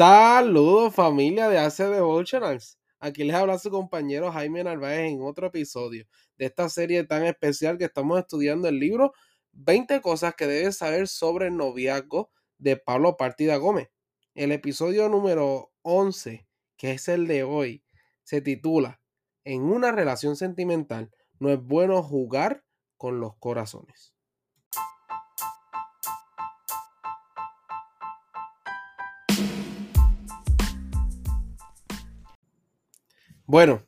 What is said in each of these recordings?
Saludos familia de AC Devotionals. Aquí les habla su compañero Jaime Narváez en otro episodio de esta serie tan especial que estamos estudiando el libro 20 cosas que debes saber sobre el noviazgo de Pablo Partida Gómez. El episodio número 11, que es el de hoy, se titula En una relación sentimental no es bueno jugar con los corazones. Bueno,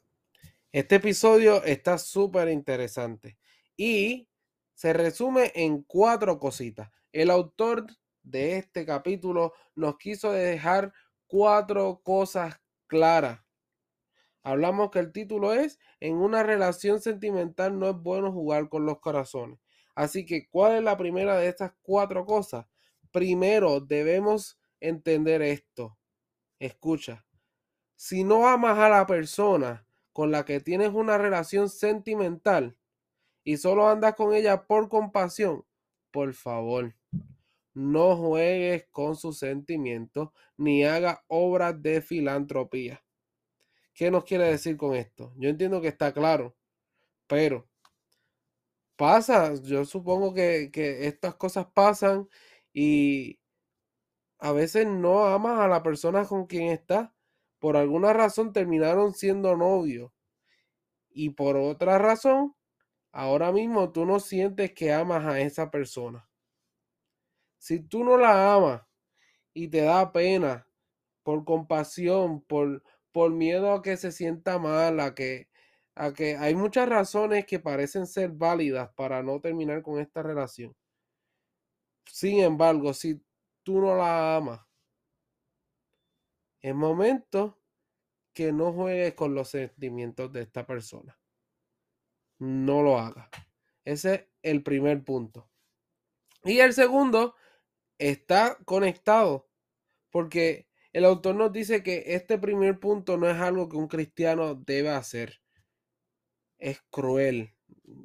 este episodio está súper interesante y se resume en cuatro cositas. El autor de este capítulo nos quiso dejar cuatro cosas claras. Hablamos que el título es En una relación sentimental no es bueno jugar con los corazones. Así que, ¿cuál es la primera de estas cuatro cosas? Primero, debemos entender esto. Escucha, si no amas a la persona con la que tienes una relación sentimental y solo andas con ella por compasión, por favor, no juegues con sus sentimientos ni haga obras de filantropía. ¿Qué nos quiere decir con esto? Yo entiendo que está claro, pero pasa, yo supongo que, que estas cosas pasan y a veces no amas a la persona con quien estás por alguna razón terminaron siendo novios. Y por otra razón, ahora mismo tú no sientes que amas a esa persona. Si tú no la amas y te da pena por compasión, por, por miedo a que se sienta mal, que, a que hay muchas razones que parecen ser válidas para no terminar con esta relación. Sin embargo, si tú no la amas, es momento que no juegues con los sentimientos de esta persona. No lo hagas. Ese es el primer punto. Y el segundo está conectado porque el autor nos dice que este primer punto no es algo que un cristiano debe hacer. Es cruel.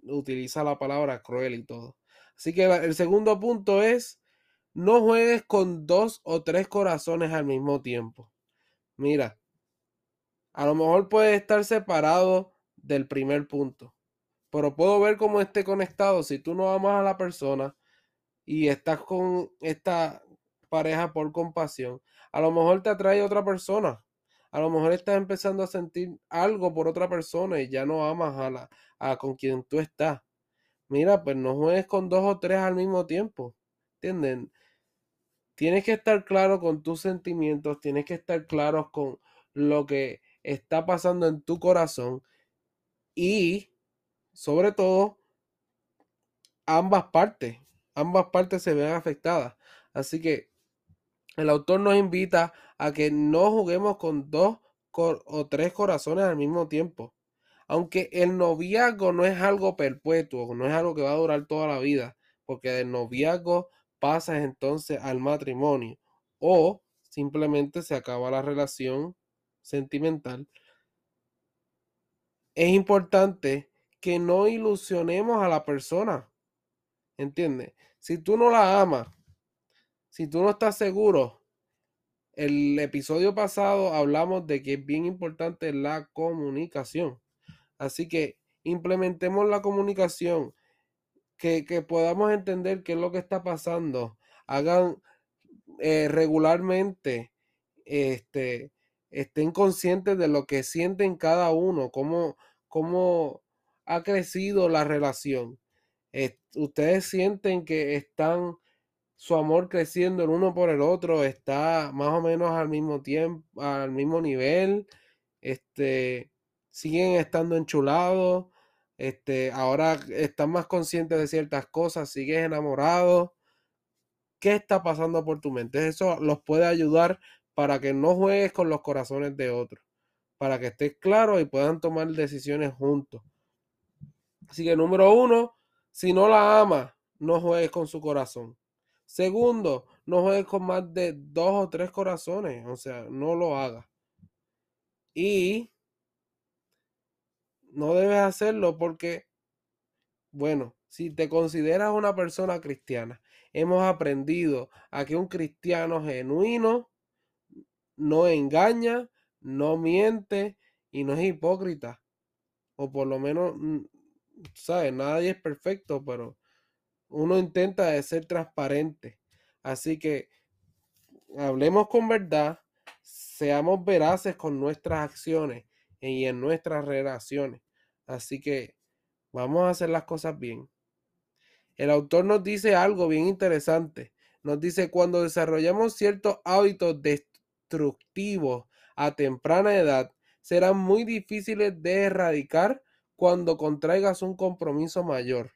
Utiliza la palabra cruel y todo. Así que el segundo punto es no juegues con dos o tres corazones al mismo tiempo. Mira, a lo mejor puede estar separado del primer punto, pero puedo ver cómo esté conectado. Si tú no amas a la persona y estás con esta pareja por compasión, a lo mejor te atrae otra persona. A lo mejor estás empezando a sentir algo por otra persona y ya no amas a la a con quien tú estás. Mira, pues no juegues con dos o tres al mismo tiempo. ¿Entienden? Tienes que estar claro con tus sentimientos, tienes que estar claro con lo que está pasando en tu corazón y sobre todo ambas partes, ambas partes se ven afectadas. Así que el autor nos invita a que no juguemos con dos o tres corazones al mismo tiempo. Aunque el noviazgo no es algo perpetuo, no es algo que va a durar toda la vida, porque del noviazgo pasas entonces al matrimonio o simplemente se acaba la relación sentimental, es importante que no ilusionemos a la persona. ¿Entiendes? Si tú no la amas, si tú no estás seguro, el episodio pasado hablamos de que es bien importante la comunicación. Así que implementemos la comunicación, que, podamos entender qué es lo que está pasando. Hagan eh, regularmente este, estén conscientes de lo que sienten cada uno, cómo, cómo ha crecido la relación. ustedes sienten que están su amor creciendo el uno por el otro, está más o menos al mismo tiempo, al mismo nivel, este, siguen estando enchulados, este, ahora están más conscientes de ciertas cosas, sigues enamorado. ¿Qué está pasando por tu mente? Eso los puede ayudar para que no juegues con los corazones de otros, para que estés claro y puedan tomar decisiones juntos. Así que número uno, si no la amas, no juegues con su corazón. Segundo, no juegues con más de dos o tres corazones, o sea, no lo hagas. Y no debes hacerlo porque, bueno, si te consideras una persona cristiana, hemos aprendido a que un cristiano genuino no engaña, no miente y no es hipócrita. O por lo menos, mm, ¿sabes? Nadie es perfecto, pero uno intenta ser transparente. Así que hablemos con verdad, seamos veraces con nuestras acciones y en nuestras relaciones. Así que vamos a hacer las cosas bien. El autor nos dice algo bien interesante. Nos dice, cuando desarrollamos ciertos hábitos destructivos a temprana edad, serán muy difíciles de erradicar cuando contraigas un compromiso mayor.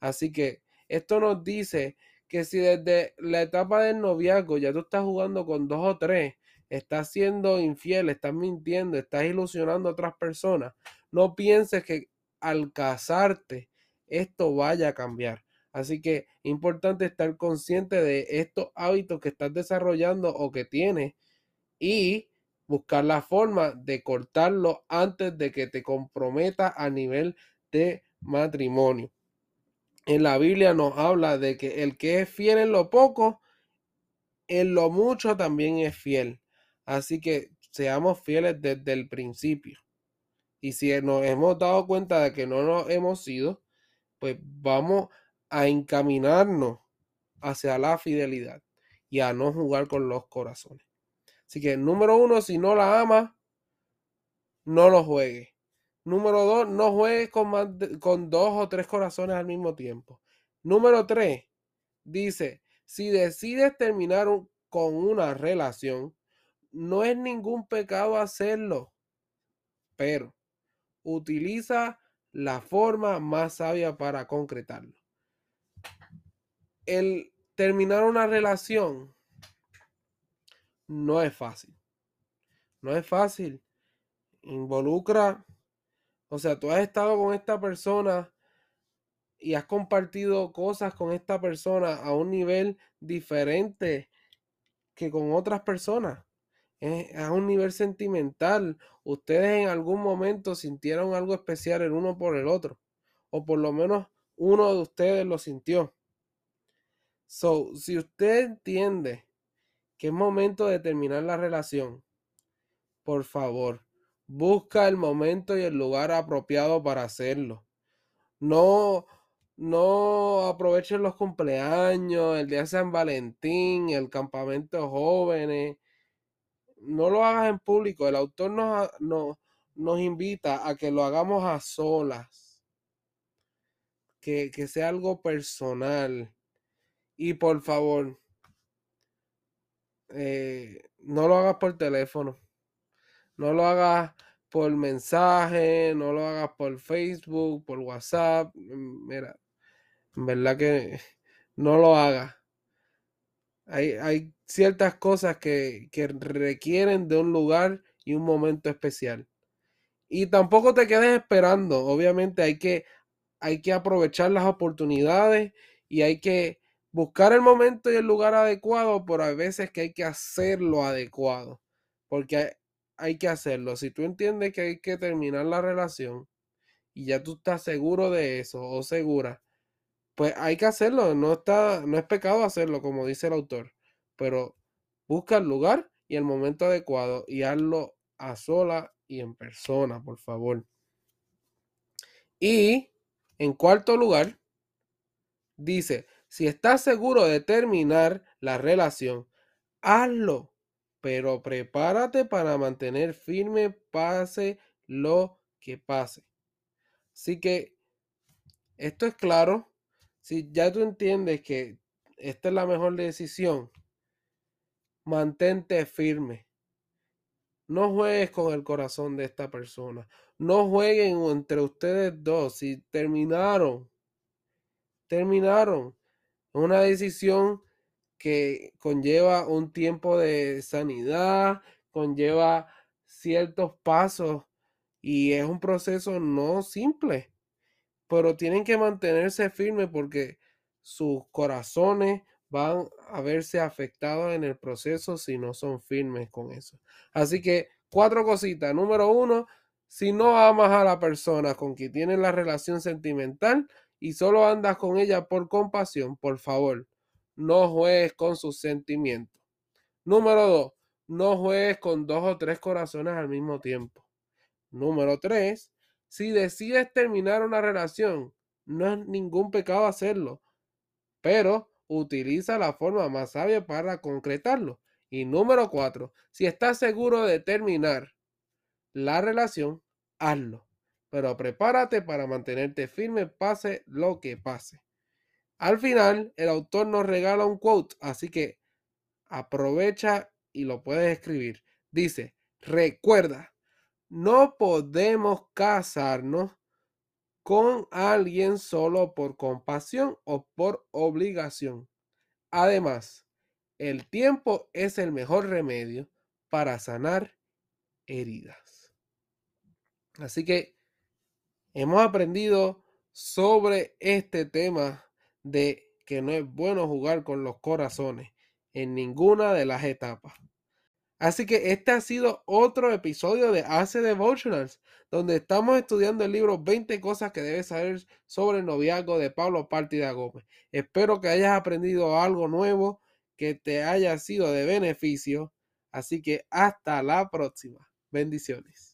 Así que esto nos dice que si desde la etapa del noviazgo ya tú estás jugando con dos o tres, estás siendo infiel, estás mintiendo, estás ilusionando a otras personas, no pienses que al casarte esto vaya a cambiar. Así que importante estar consciente de estos hábitos que estás desarrollando o que tienes y buscar la forma de cortarlo antes de que te comprometa a nivel de matrimonio. En la Biblia nos habla de que el que es fiel en lo poco, en lo mucho también es fiel. Así que seamos fieles desde el principio. Y si nos hemos dado cuenta de que no nos hemos sido, pues vamos a encaminarnos hacia la fidelidad y a no jugar con los corazones. Así que número uno, si no la amas, no lo juegues. Número dos, no juegues con, con dos o tres corazones al mismo tiempo. Número tres, dice, si decides terminar con una relación, no es ningún pecado hacerlo, pero utiliza la forma más sabia para concretarlo. El terminar una relación no es fácil. No es fácil. Involucra, o sea, tú has estado con esta persona y has compartido cosas con esta persona a un nivel diferente que con otras personas es a un nivel sentimental. Ustedes en algún momento sintieron algo especial el uno por el otro. O por lo menos uno de ustedes lo sintió. So, si usted entiende que es momento de terminar la relación, por favor, busca el momento y el lugar apropiado para hacerlo. No, no aprovechen los cumpleaños, el día de San Valentín, el campamento de jóvenes no lo hagas en público. El autor nos, nos invita a que lo hagamos a solas. Que, sea algo personal. Y por favor, eh, no lo hagas por teléfono. No lo hagas por mensaje, no lo hagas por Facebook, por WhatsApp. Mira, en verdad que no lo hagas. Hay, ciertas cosas que, requieren de un lugar y un momento especial. Y tampoco te quedes esperando. Obviamente hay que, hay que aprovechar las oportunidades y hay que buscar el momento y el lugar adecuado, pero hay veces que hay que hacerlo adecuado. Porque hay que hacerlo. Si tú entiendes que hay que terminar la relación y ya tú estás seguro de eso o segura, pues hay que hacerlo, no está, no es pecado hacerlo, como dice el autor, pero busca el lugar y el momento adecuado y hazlo a sola y en persona, por favor. Y en cuarto lugar, dice, si estás seguro de terminar la relación, hazlo, pero prepárate para mantener firme pase lo que pase. Así que esto es claro, si ya tú entiendes que esta es la mejor decisión, mantente firme. No juegues con el corazón de esta persona. No jueguen entre ustedes dos. Si terminaron, terminaron. Una decisión que conlleva un tiempo de sanidad, conlleva ciertos pasos y es un proceso no simple pero tienen que mantenerse firmes porque sus corazones van a verse afectados en el proceso si no son firmes con eso. Así que cuatro cositas. Número uno, si no amas a la persona con quien tienes la relación sentimental y solo andas con ella por compasión, por favor, no juegues con sus sentimientos. Número dos, no juegues con dos o tres corazones al mismo tiempo. Número tres, si decides terminar una relación, no es ningún pecado hacerlo, pero utiliza la forma más sabia para concretarlo. Y número cuatro, si estás seguro de terminar la relación, hazlo. Pero prepárate para mantenerte firme pase lo que pase. Al final, el autor nos regala un quote, así que aprovecha y lo puedes escribir. Dice, recuerda, no podemos casarnos con alguien solo por compasión o por obligación. Además, el tiempo es el mejor remedio para sanar heridas. Así que hemos aprendido sobre este tema de que no es bueno jugar con los corazones en ninguna de las etapas. Así que este ha sido otro episodio de Hace Devotionals, donde estamos estudiando el libro 20 cosas que debes saber sobre el noviazgo de Pablo Partida Gómez. Espero que hayas aprendido algo nuevo, que te haya sido de beneficio. Así que hasta la próxima. Bendiciones.